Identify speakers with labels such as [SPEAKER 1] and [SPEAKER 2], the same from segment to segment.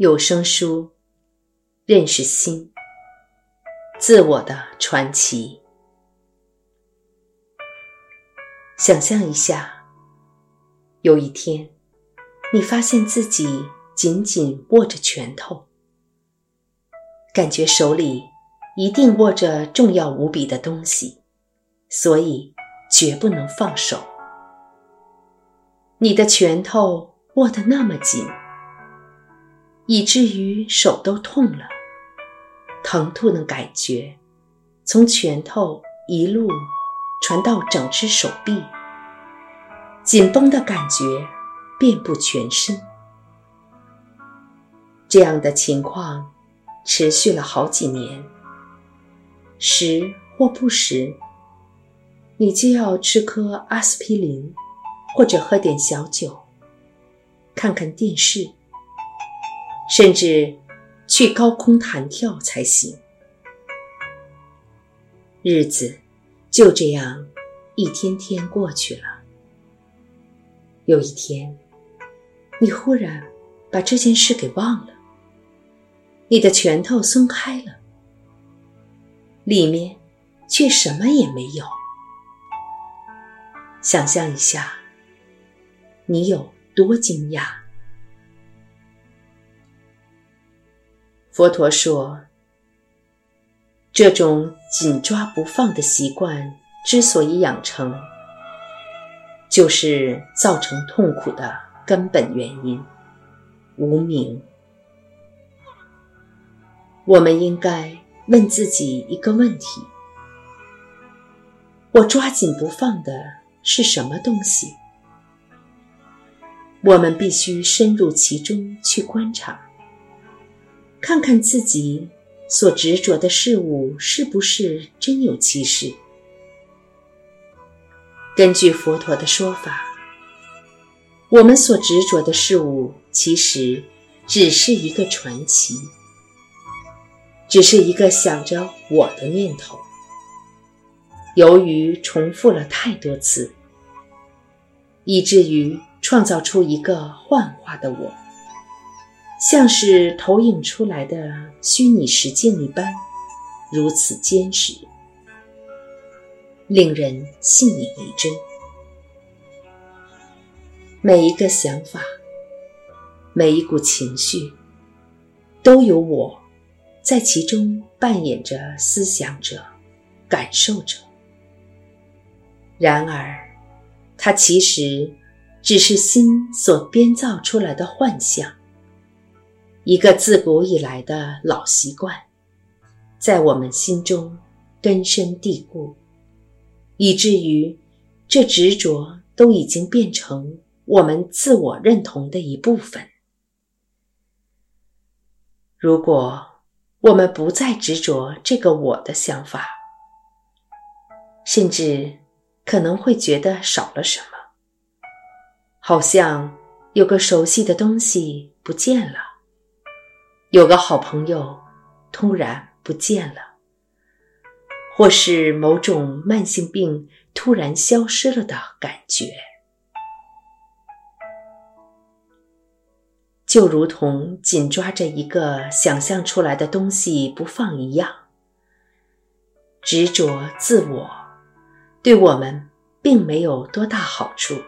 [SPEAKER 1] 有声书，认识心，自我的传奇。想象一下，有一天，你发现自己紧紧握着拳头，感觉手里一定握着重要无比的东西，所以绝不能放手。你的拳头握得那么紧。以至于手都痛了，疼痛的感觉从拳头一路传到整只手臂，紧绷的感觉遍布全身。这样的情况持续了好几年，时或不时，你就要吃颗阿司匹林，或者喝点小酒，看看电视。甚至去高空弹跳才行。日子就这样一天天过去了。有一天，你忽然把这件事给忘了，你的拳头松开了，里面却什么也没有。想象一下，你有多惊讶。佛陀说：“这种紧抓不放的习惯之所以养成，就是造成痛苦的根本原因——无明。我们应该问自己一个问题：我抓紧不放的是什么东西？我们必须深入其中去观察。”看看自己所执着的事物是不是真有其事。根据佛陀的说法，我们所执着的事物其实只是一个传奇，只是一个想着我的念头。由于重复了太多次，以至于创造出一个幻化的我。像是投影出来的虚拟实境一般，如此坚实，令人信以为真。每一个想法，每一股情绪，都有我在其中扮演着思想者、感受者。然而，它其实只是心所编造出来的幻象。一个自古以来的老习惯，在我们心中根深蒂固，以至于这执着都已经变成我们自我认同的一部分。如果我们不再执着这个“我的”想法，甚至可能会觉得少了什么，好像有个熟悉的东西不见了。有个好朋友突然不见了，或是某种慢性病突然消失了的感觉，就如同紧抓着一个想象出来的东西不放一样。执着自我，对我们并没有多大好处，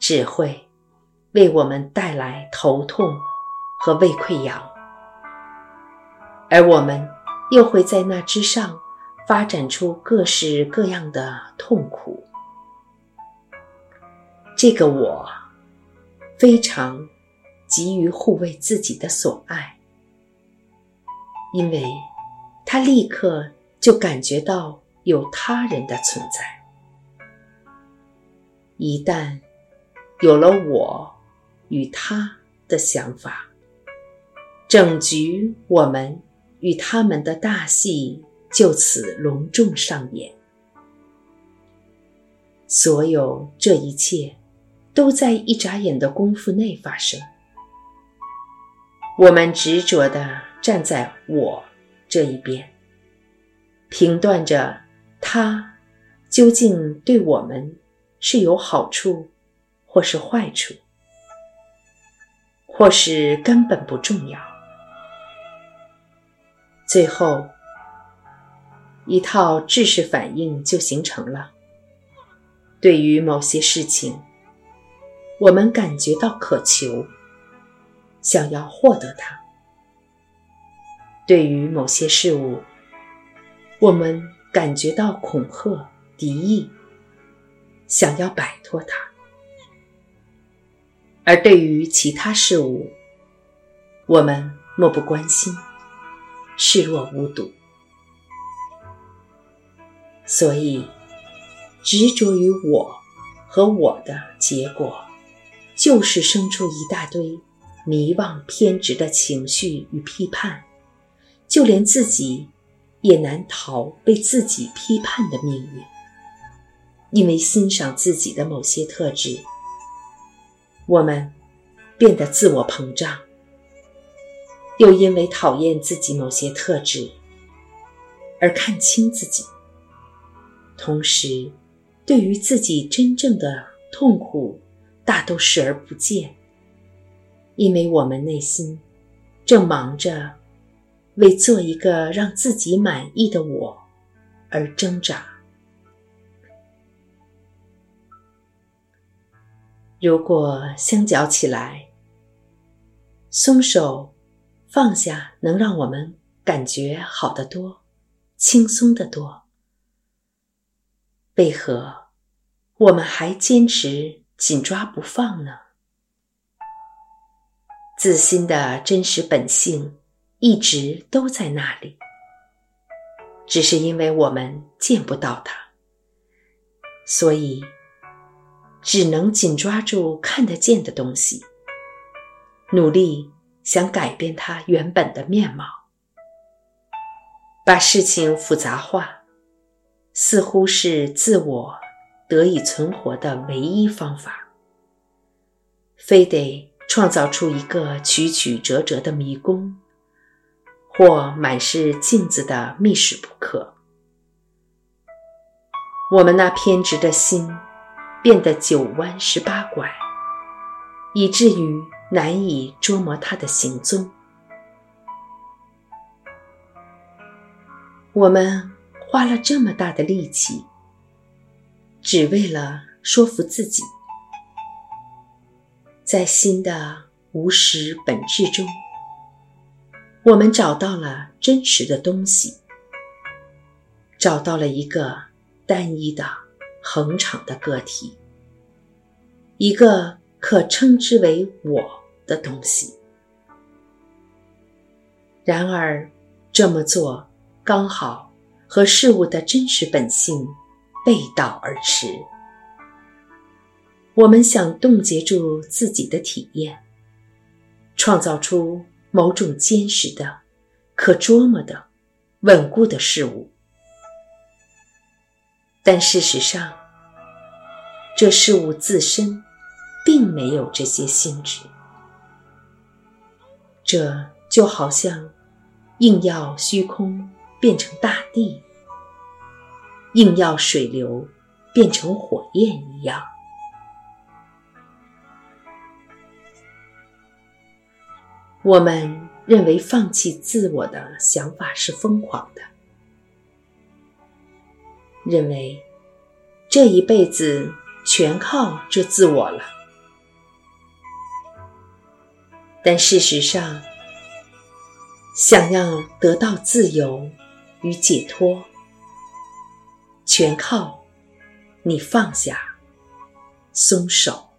[SPEAKER 1] 只会为我们带来头痛。和胃溃疡，而我们又会在那之上发展出各式各样的痛苦。这个我非常急于护卫自己的所爱，因为他立刻就感觉到有他人的存在。一旦有了我与他的想法，整局我们与他们的大戏就此隆重上演。所有这一切都在一眨眼的功夫内发生。我们执着地站在我这一边，评断着他究竟对我们是有好处或是坏处。或是根本不重要。最后，一套知识反应就形成了。对于某些事情，我们感觉到渴求，想要获得它；对于某些事物，我们感觉到恐吓、敌意，想要摆脱它；而对于其他事物，我们漠不关心。视若无睹，所以执着于我和我的结果，就是生出一大堆迷惘偏执的情绪与批判，就连自己也难逃被自己批判的命运。因为欣赏自己的某些特质，我们变得自我膨胀。又因为讨厌自己某些特质而看清自己，同时对于自己真正的痛苦大都视而不见，因为我们内心正忙着为做一个让自己满意的我而挣扎。如果相较起来，松手。放下能让我们感觉好得多，轻松得多。为何我们还坚持紧抓不放呢？自心的真实本性一直都在那里，只是因为我们见不到它，所以只能紧抓住看得见的东西，努力。想改变它原本的面貌，把事情复杂化，似乎是自我得以存活的唯一方法。非得创造出一个曲曲折折的迷宫，或满是镜子的密室不可。我们那偏执的心变得九弯十八拐，以至于。难以捉摸他的行踪。我们花了这么大的力气，只为了说服自己，在心的无实本质中，我们找到了真实的东西，找到了一个单一的恒常的个体，一个。可称之为我的东西。然而，这么做刚好和事物的真实本性背道而驰。我们想冻结住自己的体验，创造出某种坚实的、可捉摸的、稳固的事物，但事实上，这事物自身。并没有这些性质，这就好像硬要虚空变成大地，硬要水流变成火焰一样。我们认为放弃自我的想法是疯狂的，认为这一辈子全靠这自我了。但事实上，想要得到自由与解脱，全靠你放下、松手。